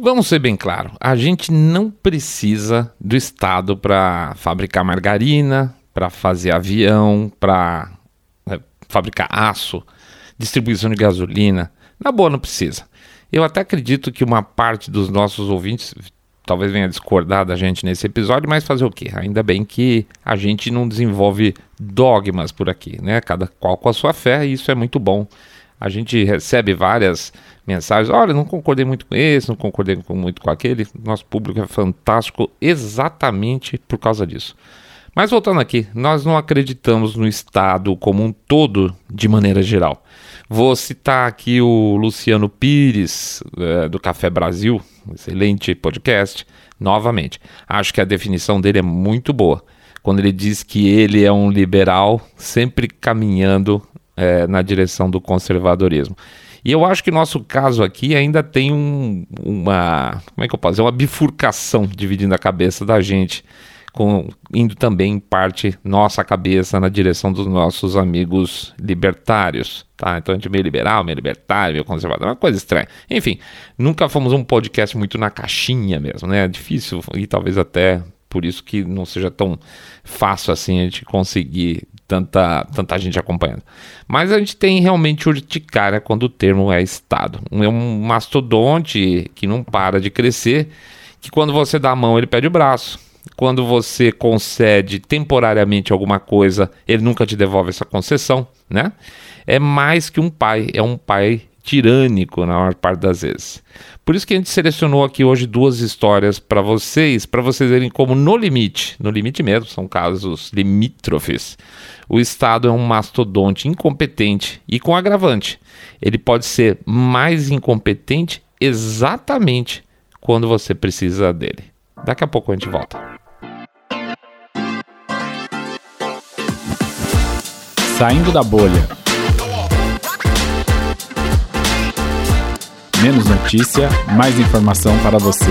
Vamos ser bem claro, a gente não precisa do Estado para fabricar margarina, para fazer avião, para é, fabricar aço, distribuição de gasolina. Na boa, não precisa. Eu até acredito que uma parte dos nossos ouvintes talvez venha discordar da gente nesse episódio, mas fazer o quê? Ainda bem que a gente não desenvolve dogmas por aqui, né? Cada qual com a sua fé, e isso é muito bom. A gente recebe várias mensagens. Olha, não concordei muito com esse, não concordei muito com aquele. Nosso público é fantástico exatamente por causa disso. Mas voltando aqui, nós não acreditamos no Estado como um todo de maneira geral. Vou citar aqui o Luciano Pires, é, do Café Brasil, excelente podcast, novamente. Acho que a definição dele é muito boa. Quando ele diz que ele é um liberal sempre caminhando é, na direção do conservadorismo. E eu acho que nosso caso aqui ainda tem um, uma. Como é que eu posso dizer? Uma bifurcação dividindo a cabeça da gente, com, indo também em parte nossa cabeça na direção dos nossos amigos libertários. Tá? Então a gente é meio liberal, meio libertário, meio conservador, uma coisa estranha. Enfim, nunca fomos um podcast muito na caixinha mesmo, né? É difícil e talvez até por isso que não seja tão fácil assim a gente conseguir tanta, tanta gente acompanhando. Mas a gente tem realmente urticária quando o termo é Estado. É um mastodonte que não para de crescer, que quando você dá a mão ele pede o braço. Quando você concede temporariamente alguma coisa, ele nunca te devolve essa concessão, né? É mais que um pai, é um pai tirânico na maior parte das vezes. Por isso que a gente selecionou aqui hoje duas histórias para vocês, para vocês verem como no limite, no limite mesmo, são casos limítrofes, o Estado é um mastodonte incompetente e com agravante. Ele pode ser mais incompetente exatamente quando você precisa dele. Daqui a pouco a gente volta. Saindo da bolha. Menos notícia, mais informação para você.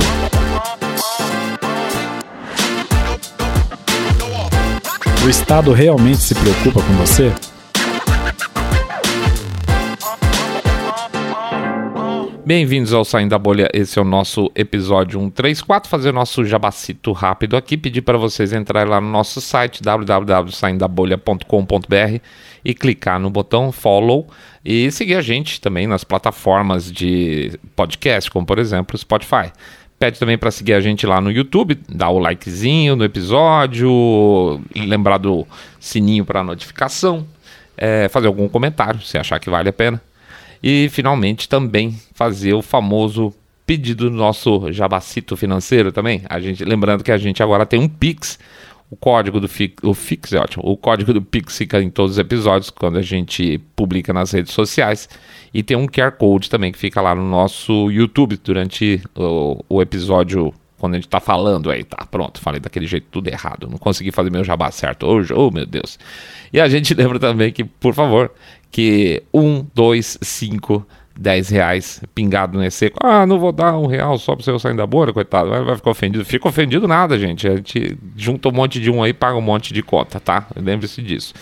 O Estado realmente se preocupa com você? Bem-vindos ao Saindo da Bolha, esse é o nosso episódio 134, fazer nosso jabacito rápido aqui, pedir para vocês entrarem lá no nosso site www.saindabolha.com.br e clicar no botão follow e seguir a gente também nas plataformas de podcast, como por exemplo o Spotify. Pede também para seguir a gente lá no YouTube, dar o likezinho no episódio, lembrar do sininho para notificação, é, fazer algum comentário se achar que vale a pena. E finalmente também fazer o famoso pedido do nosso jabacito financeiro também. A gente, lembrando que a gente agora tem um Pix. O código do Fix, o é ótimo. O código do Pix fica em todos os episódios quando a gente publica nas redes sociais. E tem um QR Code também que fica lá no nosso YouTube durante o, o episódio quando a gente tá falando aí, tá, pronto, falei daquele jeito tudo errado, não consegui fazer meu jabá certo hoje, oh meu Deus. E a gente lembra também que, por favor, que um, dois, cinco, dez reais pingado no seco. Ah, não vou dar um real só pra você sair da bolha, coitado. Vai, vai ficar ofendido. Fica ofendido nada, gente. A gente junta um monte de um aí, paga um monte de cota, tá? Lembre-se disso.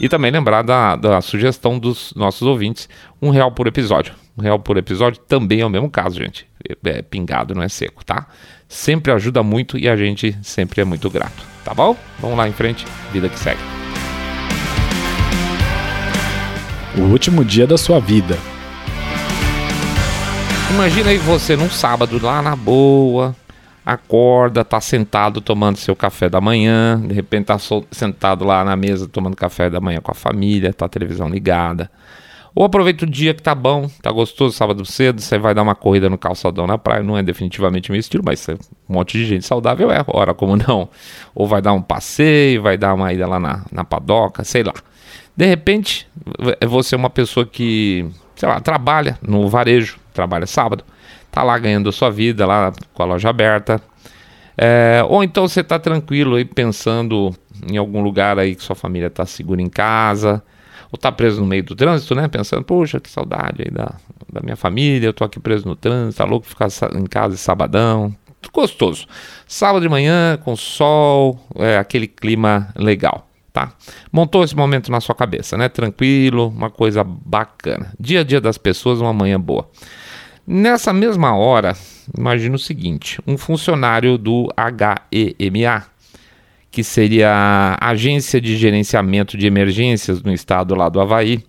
E também lembrar da, da sugestão dos nossos ouvintes: um real por episódio. Um real por episódio também é o mesmo caso, gente. É, é pingado, não é seco, tá? Sempre ajuda muito e a gente sempre é muito grato, tá bom? Vamos lá em frente, vida que segue. O último dia da sua vida. Imagina aí você num sábado lá na boa, acorda, tá sentado tomando seu café da manhã, de repente tá sentado lá na mesa tomando café da manhã com a família, tá a televisão ligada. Ou aproveita o dia que tá bom, tá gostoso, sábado cedo, você vai dar uma corrida no calçadão na praia, não é definitivamente meu estilo, mas um monte de gente saudável é, ora como não. Ou vai dar um passeio, vai dar uma ida lá na, na padoca, sei lá. De repente, você é uma pessoa que, sei lá, trabalha no varejo, trabalha sábado, tá lá ganhando sua vida, lá com a loja aberta. É, ou então você tá tranquilo aí pensando em algum lugar aí que sua família tá segura em casa, ou tá preso no meio do trânsito, né? Pensando, poxa, que saudade aí da, da minha família, eu tô aqui preso no trânsito, tá louco ficar em casa sabadão. Gostoso. Sábado de manhã, com sol, é, aquele clima legal tá? Montou esse momento na sua cabeça, né? Tranquilo, uma coisa bacana. Dia a dia das pessoas, uma manhã boa. Nessa mesma hora, imagina o seguinte: um funcionário do HEMA, que seria a Agência de Gerenciamento de Emergências no estado lá do Havaí,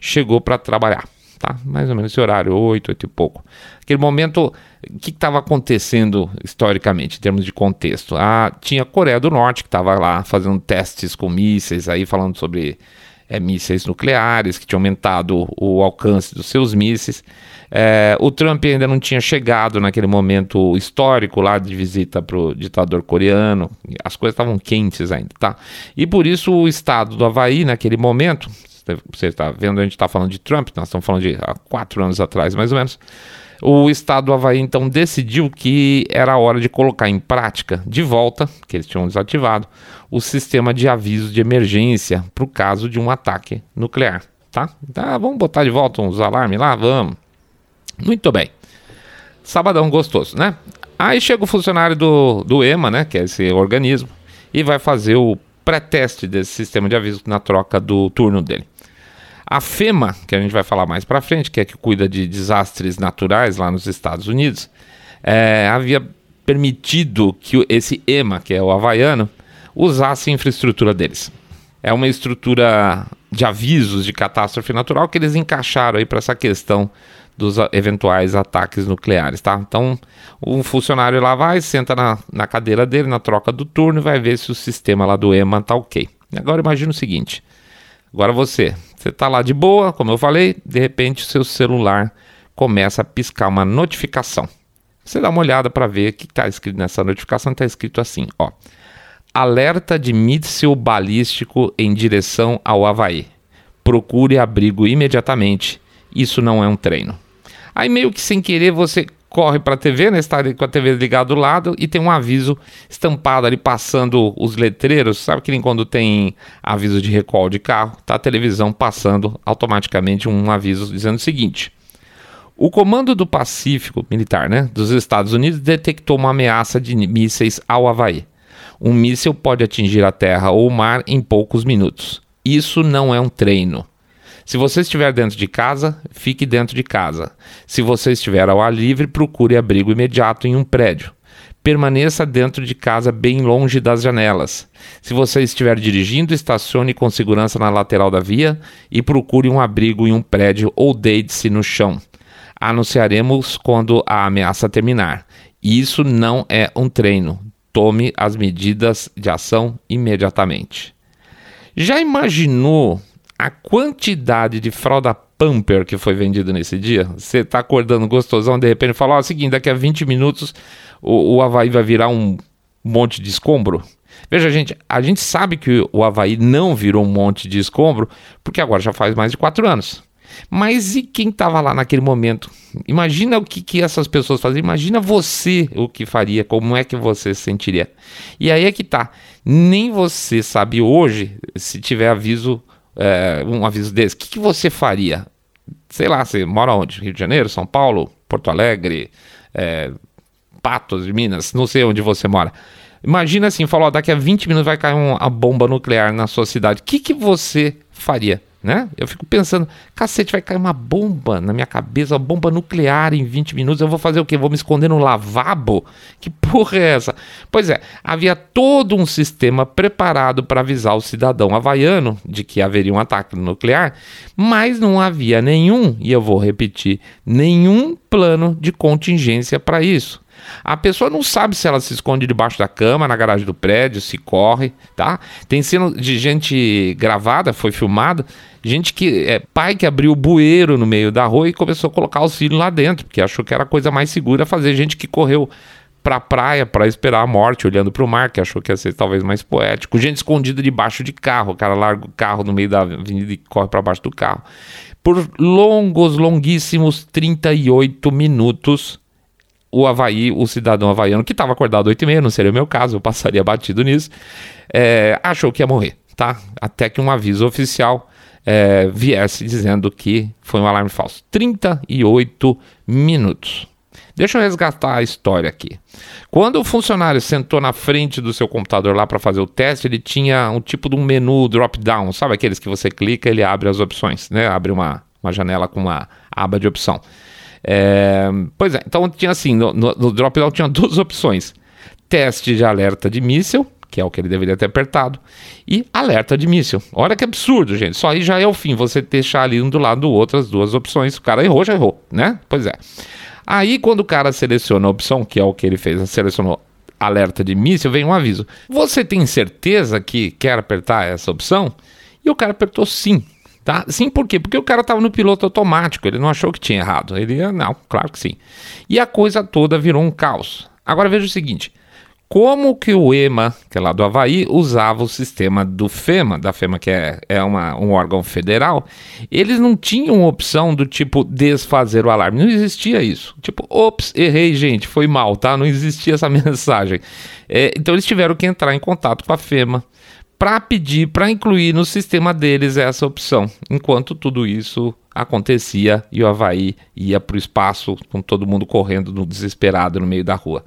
chegou para trabalhar. Tá? Mais ou menos esse horário, 8, 8 e pouco. Aquele momento, o que estava acontecendo historicamente, em termos de contexto? Ah, tinha a Coreia do Norte, que estava lá fazendo testes com mísseis, aí falando sobre é, mísseis nucleares, que tinha aumentado o alcance dos seus mísseis. É, o Trump ainda não tinha chegado naquele momento histórico lá de visita para o ditador coreano, as coisas estavam quentes ainda, tá? E por isso o estado do Havaí, naquele momento, você está vendo, a gente está falando de Trump, nós estamos falando de há quatro anos atrás, mais ou menos. O estado do Havaí então decidiu que era hora de colocar em prática, de volta, que eles tinham desativado, o sistema de aviso de emergência para o caso de um ataque nuclear. Tá? Tá, vamos botar de volta uns alarmes lá? Vamos. Muito bem. Sabadão gostoso, né? Aí chega o funcionário do, do EMA, né? Que é esse organismo, e vai fazer o pré-teste desse sistema de aviso na troca do turno dele. A FEMA, que a gente vai falar mais para frente, que é que cuida de desastres naturais lá nos Estados Unidos, é, havia permitido que esse EMA, que é o havaiano, usasse a infraestrutura deles. É uma estrutura de avisos de catástrofe natural que eles encaixaram aí para essa questão dos eventuais ataques nucleares, tá? Então, um funcionário lá vai, senta na, na cadeira dele, na troca do turno, e vai ver se o sistema lá do EMA tá ok. Agora imagina o seguinte, agora você, você tá lá de boa, como eu falei, de repente o seu celular começa a piscar uma notificação. Você dá uma olhada para ver o que está escrito nessa notificação, está escrito assim, ó. Alerta de míssil balístico em direção ao Havaí. Procure abrigo imediatamente. Isso não é um treino. Aí meio que sem querer você corre para a TV, né? Está com a TV ligada do lado e tem um aviso estampado ali passando os letreiros. Sabe que nem quando tem aviso de recall de carro, tá a televisão passando automaticamente um aviso dizendo o seguinte: o Comando do Pacífico Militar, né, dos Estados Unidos detectou uma ameaça de mísseis ao Havaí. Um míssil pode atingir a terra ou o mar em poucos minutos. Isso não é um treino. Se você estiver dentro de casa, fique dentro de casa. Se você estiver ao ar livre, procure abrigo imediato em um prédio. Permaneça dentro de casa, bem longe das janelas. Se você estiver dirigindo, estacione com segurança na lateral da via e procure um abrigo em um prédio ou deite-se no chão. Anunciaremos quando a ameaça terminar. Isso não é um treino tome as medidas de ação imediatamente. Já imaginou a quantidade de fralda pumper que foi vendida nesse dia? Você está acordando gostosão, de repente fala: Ó, oh, seguinte, daqui a 20 minutos o, o Havaí vai virar um monte de escombro. Veja, gente, a gente sabe que o Havaí não virou um monte de escombro, porque agora já faz mais de quatro anos. Mas e quem estava lá naquele momento? Imagina o que, que essas pessoas faziam. Imagina você o que faria, como é que você se sentiria. E aí é que tá. Nem você sabe hoje, se tiver aviso, é, um aviso desse, o que, que você faria? Sei lá, você mora onde? Rio de Janeiro, São Paulo, Porto Alegre, é, Patos de Minas, não sei onde você mora. Imagina assim, falou, daqui a 20 minutos vai cair uma bomba nuclear na sua cidade. O que, que você faria? Né? Eu fico pensando, cacete, vai cair uma bomba na minha cabeça, uma bomba nuclear em 20 minutos, eu vou fazer o quê? Vou me esconder no lavabo? Que porra é essa? Pois é, havia todo um sistema preparado para avisar o cidadão havaiano de que haveria um ataque nuclear, mas não havia nenhum, e eu vou repetir, nenhum plano de contingência para isso. A pessoa não sabe se ela se esconde debaixo da cama, na garagem do prédio, se corre, tá? Tem cena de gente gravada, foi filmada, gente que é pai que abriu o bueiro no meio da rua e começou a colocar os filhos lá dentro, porque achou que era a coisa mais segura fazer. Gente que correu pra praia para esperar a morte, olhando para o mar, que achou que ia ser talvez mais poético. Gente escondida debaixo de carro, o cara larga o carro no meio da avenida e corre para baixo do carro. Por longos, longuíssimos 38 minutos, o Havaí, o cidadão havaiano, que estava acordado 8 e meia, não seria o meu caso, eu passaria batido nisso, é, achou que ia morrer, tá? Até que um aviso oficial é, viesse dizendo que foi um alarme falso. 38 minutos. Deixa eu resgatar a história aqui. Quando o funcionário sentou na frente do seu computador lá para fazer o teste, ele tinha um tipo de um menu drop-down, sabe aqueles que você clica ele abre as opções, né? Abre uma, uma janela com uma aba de opção. É, pois é, então tinha assim, no, no, no tinha duas opções. Teste de alerta de míssil, que é o que ele deveria ter apertado, e alerta de míssil. Olha que absurdo, gente. Só aí já é o fim, você deixar ali um do lado do outro as duas opções. O cara errou, já errou, né? Pois é. Aí quando o cara seleciona a opção, que é o que ele fez, selecionou alerta de míssil, vem um aviso. Você tem certeza que quer apertar essa opção? E o cara apertou sim. Tá? Sim, por quê? Porque o cara estava no piloto automático, ele não achou que tinha errado. Ele, não, claro que sim. E a coisa toda virou um caos. Agora veja o seguinte: como que o EMA, que é lá do Havaí, usava o sistema do FEMA, da FEMA que é, é uma, um órgão federal, eles não tinham opção do tipo desfazer o alarme, não existia isso. Tipo, ops, errei, gente, foi mal, tá? Não existia essa mensagem. É, então eles tiveram que entrar em contato com a FEMA para pedir, para incluir no sistema deles essa opção, enquanto tudo isso acontecia e o Havaí ia para o espaço com todo mundo correndo no desesperado no meio da rua.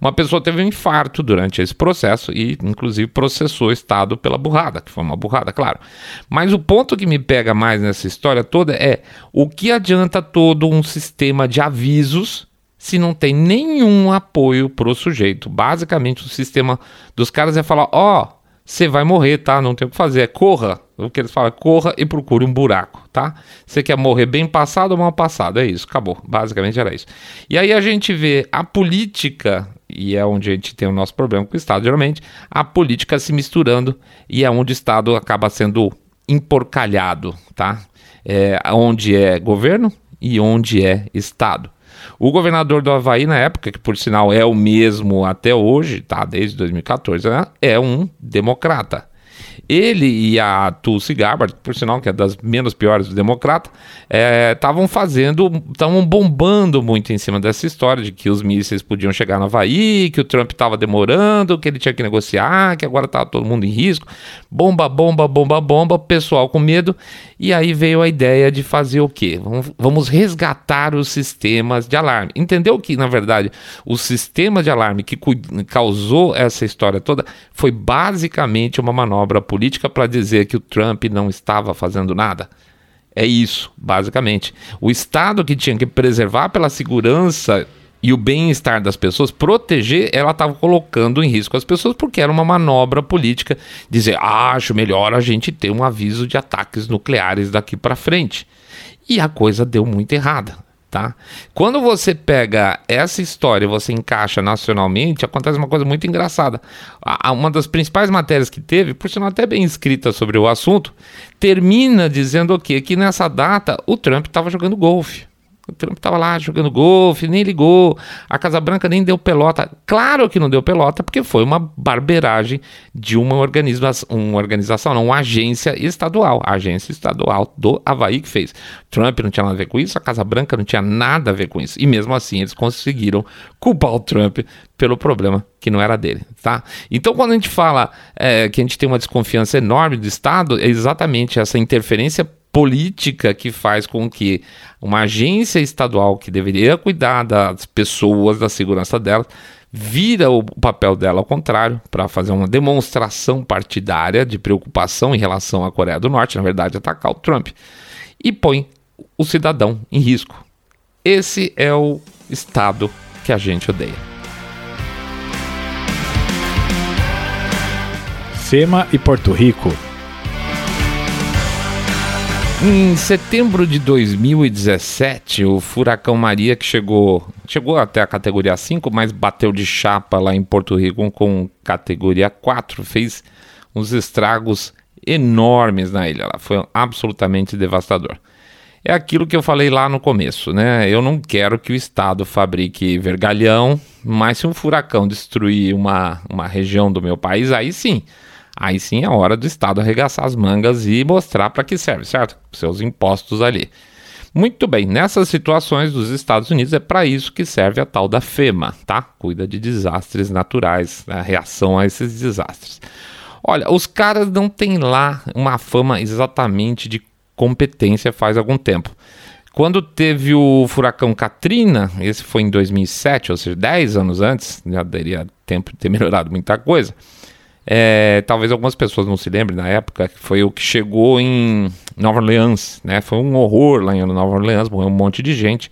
Uma pessoa teve um infarto durante esse processo e, inclusive, processou o Estado pela burrada, que foi uma burrada, claro. Mas o ponto que me pega mais nessa história toda é o que adianta todo um sistema de avisos se não tem nenhum apoio para o sujeito. Basicamente, o sistema dos caras é falar: ó, oh, você vai morrer, tá? Não tem o que fazer, é corra. O que eles falam, corra e procure um buraco, tá? Você quer morrer bem passado ou mal passado? É isso, acabou. Basicamente era isso. E aí a gente vê a política e é onde a gente tem o nosso problema com o Estado, geralmente, a política se misturando e é onde o Estado acaba sendo emporcalhado, tá? É, onde é governo e onde é Estado. O governador do Havaí, na época, que por sinal é o mesmo até hoje, tá? Desde 2014, né? é um democrata. Ele e a Tulsi Gabbard, por sinal que é das menos piores do Democrata, estavam é, fazendo, estavam bombando muito em cima dessa história de que os mísseis podiam chegar no Havaí, que o Trump estava demorando, que ele tinha que negociar, que agora estava todo mundo em risco. Bomba, bomba, bomba, bomba, pessoal com medo. E aí veio a ideia de fazer o quê? Vamos resgatar os sistemas de alarme. Entendeu que, na verdade, o sistema de alarme que causou essa história toda foi basicamente uma manobra política para dizer que o Trump não estava fazendo nada? É isso, basicamente. O Estado que tinha que preservar pela segurança e o bem-estar das pessoas, proteger, ela estava colocando em risco as pessoas porque era uma manobra política dizer, ah, acho melhor a gente ter um aviso de ataques nucleares daqui para frente. E a coisa deu muito errada. Tá? Quando você pega essa história e você encaixa nacionalmente, acontece uma coisa muito engraçada. Uma das principais matérias que teve, por sinal até bem escrita sobre o assunto, termina dizendo o quê? Que nessa data o Trump estava jogando golfe. O Trump estava lá jogando golfe, nem ligou. A Casa Branca nem deu pelota. Claro que não deu pelota, porque foi uma barberagem de uma organização, uma organização, não, uma agência estadual. A agência estadual do Havaí que fez. Trump não tinha nada a ver com isso, a Casa Branca não tinha nada a ver com isso. E mesmo assim eles conseguiram culpar o Trump pelo problema que não era dele, tá? Então quando a gente fala é, que a gente tem uma desconfiança enorme do Estado, é exatamente essa interferência política que faz com que uma agência estadual que deveria cuidar das pessoas, da segurança delas, vira o papel dela ao contrário, para fazer uma demonstração partidária de preocupação em relação à Coreia do Norte, na verdade, atacar o Trump, e põe o cidadão em risco. Esse é o Estado que a gente odeia. FEMA e Porto Rico em setembro de 2017, o furacão Maria, que chegou, chegou até a categoria 5, mas bateu de chapa lá em Porto Rico com categoria 4, fez uns estragos enormes na ilha. Lá. Foi absolutamente devastador. É aquilo que eu falei lá no começo, né? Eu não quero que o Estado fabrique vergalhão, mas se um furacão destruir uma, uma região do meu país, aí sim aí sim é hora do Estado arregaçar as mangas e mostrar para que serve, certo? Seus impostos ali. Muito bem, nessas situações dos Estados Unidos é para isso que serve a tal da FEMA, tá? Cuida de desastres naturais, a reação a esses desastres. Olha, os caras não têm lá uma fama exatamente de competência faz algum tempo. Quando teve o furacão Katrina, esse foi em 2007, ou seja, 10 anos antes, já daria tempo de ter melhorado muita coisa. É, talvez algumas pessoas não se lembrem na época, que foi o que chegou em Nova Orleans, né? Foi um horror lá em Nova Orleans, morreu um monte de gente.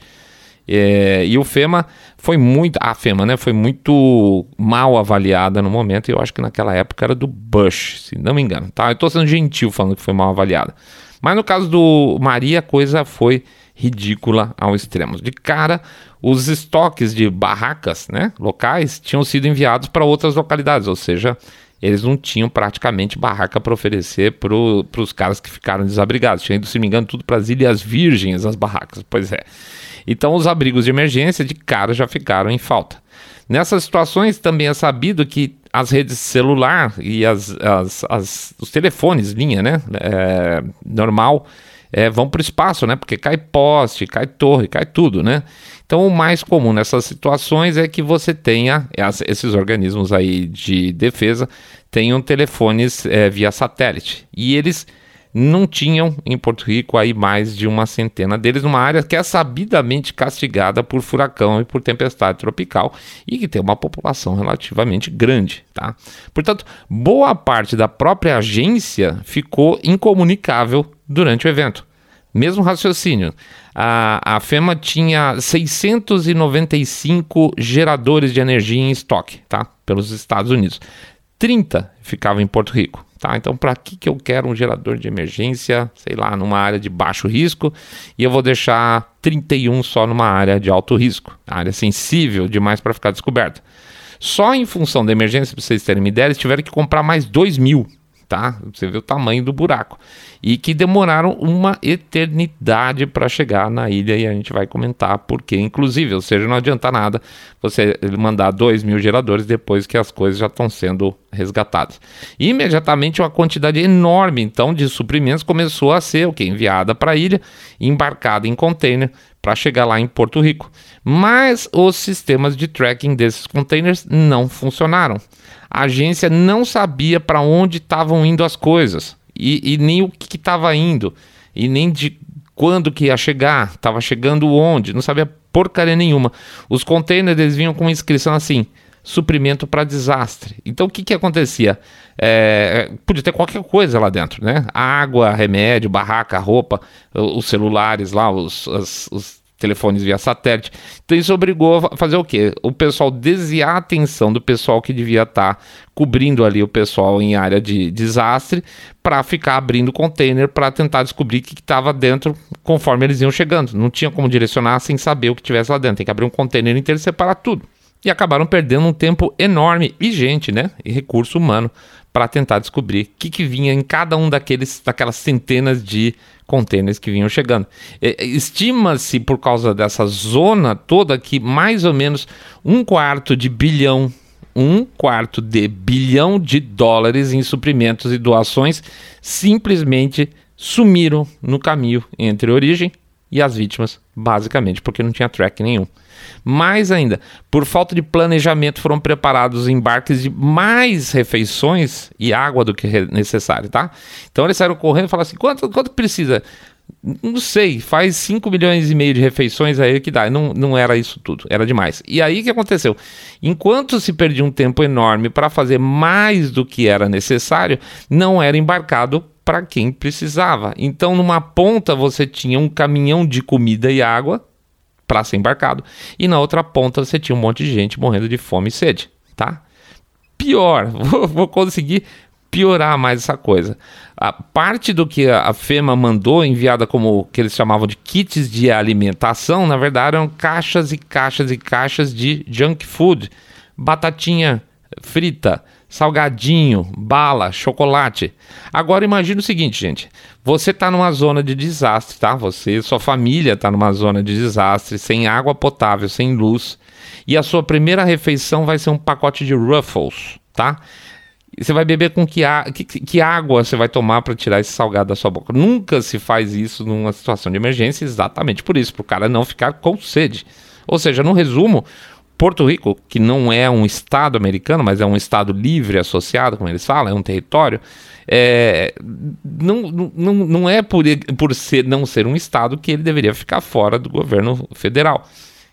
É, e o FEMA foi muito. A FEMA, né? Foi muito mal avaliada no momento. E eu acho que naquela época era do Bush, se não me engano. Tá? Eu estou sendo gentil falando que foi mal avaliada. Mas no caso do Maria, a coisa foi ridícula ao extremo. De cara, os estoques de barracas né, locais tinham sido enviados para outras localidades, ou seja, eles não tinham praticamente barraca para oferecer para os caras que ficaram desabrigados. Tinha ido, se me engano, tudo para as Ilhas Virgens, as barracas. Pois é. Então, os abrigos de emergência de cara já ficaram em falta. Nessas situações, também é sabido que as redes celular e as, as, as os telefones, linha, né? É, normal, é, vão para o espaço, né? Porque cai poste, cai torre, cai tudo, né? Então, o mais comum nessas situações é que você tenha esses organismos aí de defesa tenham telefones é, via satélite e eles não tinham em Porto Rico aí mais de uma centena deles numa área que é sabidamente castigada por furacão e por tempestade tropical e que tem uma população relativamente grande, tá? Portanto, boa parte da própria agência ficou incomunicável durante o evento. Mesmo raciocínio, a, a FEMA tinha 695 geradores de energia em estoque, tá? Pelos Estados Unidos. 30 ficavam em Porto Rico. Tá? Então, para que, que eu quero um gerador de emergência, sei lá, numa área de baixo risco, e eu vou deixar 31 só numa área de alto risco, área sensível demais para ficar descoberta. Só em função da emergência, para vocês terem uma ideia, eles tiveram que comprar mais 2 mil tá? Você vê o tamanho do buraco. E que demoraram uma eternidade para chegar na ilha e a gente vai comentar porque, inclusive, ou seja, não adianta nada você mandar 2 mil geradores depois que as coisas já estão sendo resgatadas. Imediatamente uma quantidade enorme então de suprimentos começou a ser o que enviada para a ilha, embarcada em container para chegar lá em Porto Rico. Mas os sistemas de tracking desses containers não funcionaram a agência não sabia para onde estavam indo as coisas e, e nem o que estava indo e nem de quando que ia chegar, estava chegando onde, não sabia porcaria nenhuma. Os containers eles vinham com inscrição assim, suprimento para desastre. Então o que, que acontecia? É, podia ter qualquer coisa lá dentro, né? Água, remédio, barraca, roupa, os celulares lá, os, os, os telefones via satélite. Então isso obrigou a fazer o quê? O pessoal desviar a atenção do pessoal que devia estar tá cobrindo ali o pessoal em área de desastre para ficar abrindo container para tentar descobrir o que estava dentro conforme eles iam chegando. Não tinha como direcionar sem saber o que tivesse lá dentro. Tem que abrir um container inteiro e separar tudo. E acabaram perdendo um tempo enorme e gente, né? E recurso humano para tentar descobrir o que, que vinha em cada um daqueles, daquelas centenas de containers que vinham chegando. Estima-se, por causa dessa zona toda, que mais ou menos um quarto de bilhão, um quarto de bilhão de dólares em suprimentos e doações simplesmente sumiram no caminho entre origem e as vítimas, basicamente porque não tinha track nenhum. Mais ainda, por falta de planejamento, foram preparados embarques de mais refeições e água do que necessário, tá? Então eles saíram correndo e falaram assim: quanto, quanto precisa? Não sei, faz 5 milhões e meio de refeições aí que dá. Não, não era isso tudo, era demais. E aí o que aconteceu? Enquanto se perdia um tempo enorme para fazer mais do que era necessário, não era embarcado para quem precisava. Então, numa ponta você tinha um caminhão de comida e água para ser embarcado. E na outra ponta você tinha um monte de gente morrendo de fome e sede, tá? Pior, vou, vou conseguir piorar mais essa coisa. A parte do que a FEMA mandou, enviada como que eles chamavam de kits de alimentação, na verdade eram caixas e caixas e caixas de junk food, batatinha frita, salgadinho, bala, chocolate. Agora imagine o seguinte, gente. Você está numa zona de desastre, tá? Você, sua família está numa zona de desastre, sem água potável, sem luz, e a sua primeira refeição vai ser um pacote de Ruffles, tá? Você vai beber com que, que, que água você vai tomar para tirar esse salgado da sua boca? Nunca se faz isso numa situação de emergência, exatamente por isso, para o cara não ficar com sede. Ou seja, no resumo, Porto Rico, que não é um estado americano, mas é um estado livre associado, como eles falam, é um território, é, não, não, não é por, por ser, não ser um estado que ele deveria ficar fora do governo federal.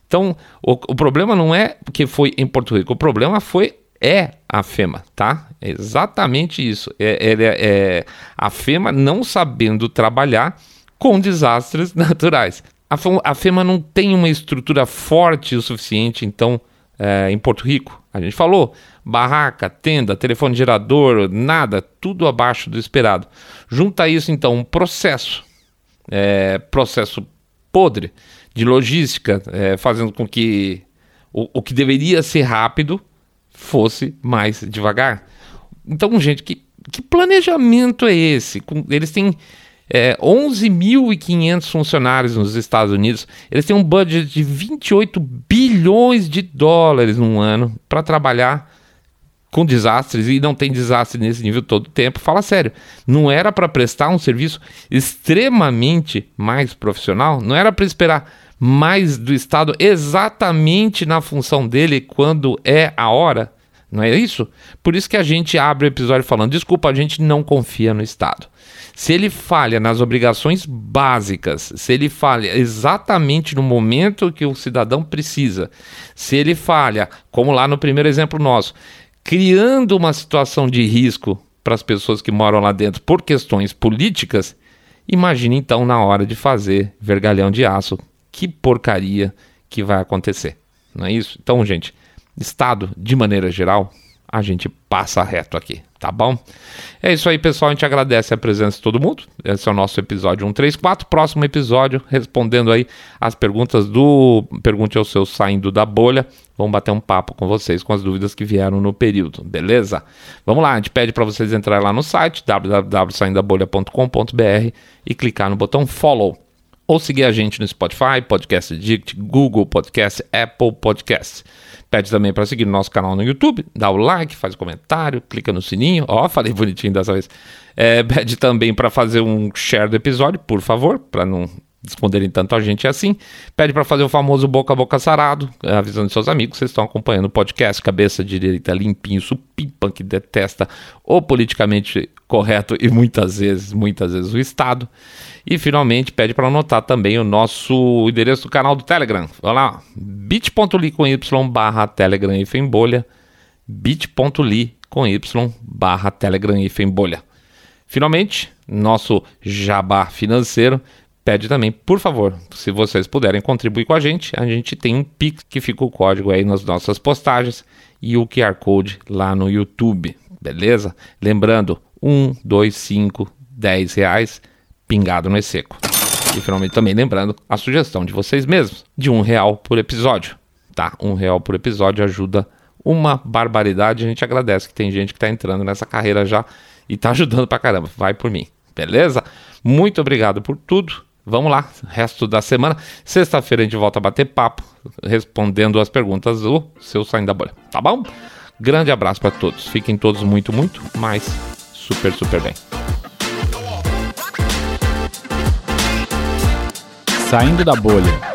Então, o, o problema não é que foi em Porto Rico, o problema foi é a FEMA, tá? É exatamente isso. É, é, é, a FEMA não sabendo trabalhar com desastres naturais. A FEMA não tem uma estrutura forte o suficiente, então, é, em Porto Rico. A gente falou, barraca, tenda, telefone gerador, nada, tudo abaixo do esperado. Junta isso, então, um processo, é, processo podre de logística, é, fazendo com que o, o que deveria ser rápido fosse mais devagar. Então, gente, que, que planejamento é esse? Eles têm é, 11.500 funcionários nos Estados Unidos. Eles têm um budget de 28 bilhões de dólares num ano para trabalhar com desastres e não tem desastre nesse nível todo o tempo. Fala sério, não era para prestar um serviço extremamente mais profissional? Não era para esperar mais do Estado exatamente na função dele quando é a hora? Não é isso? Por isso que a gente abre o episódio falando: desculpa, a gente não confia no Estado. Se ele falha nas obrigações básicas, se ele falha exatamente no momento que o cidadão precisa, se ele falha, como lá no primeiro exemplo nosso, criando uma situação de risco para as pessoas que moram lá dentro por questões políticas, imagine então na hora de fazer vergalhão de aço, que porcaria que vai acontecer. Não é isso? Então, gente, Estado, de maneira geral, a gente passa reto aqui, tá bom? É isso aí, pessoal. A gente agradece a presença de todo mundo. Esse é o nosso episódio 134. Próximo episódio, respondendo aí as perguntas do Pergunte ao seu saindo da bolha. Vamos bater um papo com vocês com as dúvidas que vieram no período, beleza? Vamos lá, a gente pede para vocês entrarem lá no site www.saindabolha.com.br e clicar no botão follow ou seguir a gente no Spotify, Podcast Addict, Google Podcast, Apple Podcast. Pede também para seguir o nosso canal no YouTube, dá o like, faz o comentário, clica no sininho. Ó, falei bonitinho dessa vez. É, pede também para fazer um share do episódio, por favor, para não esconderem tanto a gente assim. Pede para fazer o famoso boca a boca sarado, avisando seus amigos vocês estão acompanhando o podcast Cabeça Direita Limpinho, supimpa que detesta o politicamente correto e muitas vezes, muitas vezes o Estado. E finalmente pede para anotar também o nosso endereço do canal do Telegram. Vai lá, bit.ly com y barra Telegram e bolha, bit.ly com y barra Telegram e bolha. Finalmente, nosso jabá financeiro pede também, por favor, se vocês puderem contribuir com a gente, a gente tem um Pix que fica o código aí nas nossas postagens e o QR Code lá no YouTube, beleza? Lembrando, 1, 2, 5, 10 reais pingado no seco. E finalmente também lembrando a sugestão de vocês mesmos, de um real por episódio, tá? Um real por episódio ajuda uma barbaridade, a gente agradece que tem gente que está entrando nessa carreira já e está ajudando pra caramba, vai por mim, beleza? Muito obrigado por tudo, vamos lá, resto da semana, sexta-feira a gente volta a bater papo, respondendo as perguntas do seu Saindo da Bolha, tá bom? Grande abraço para todos, fiquem todos muito, muito, mais super, super bem. Saindo da bolha.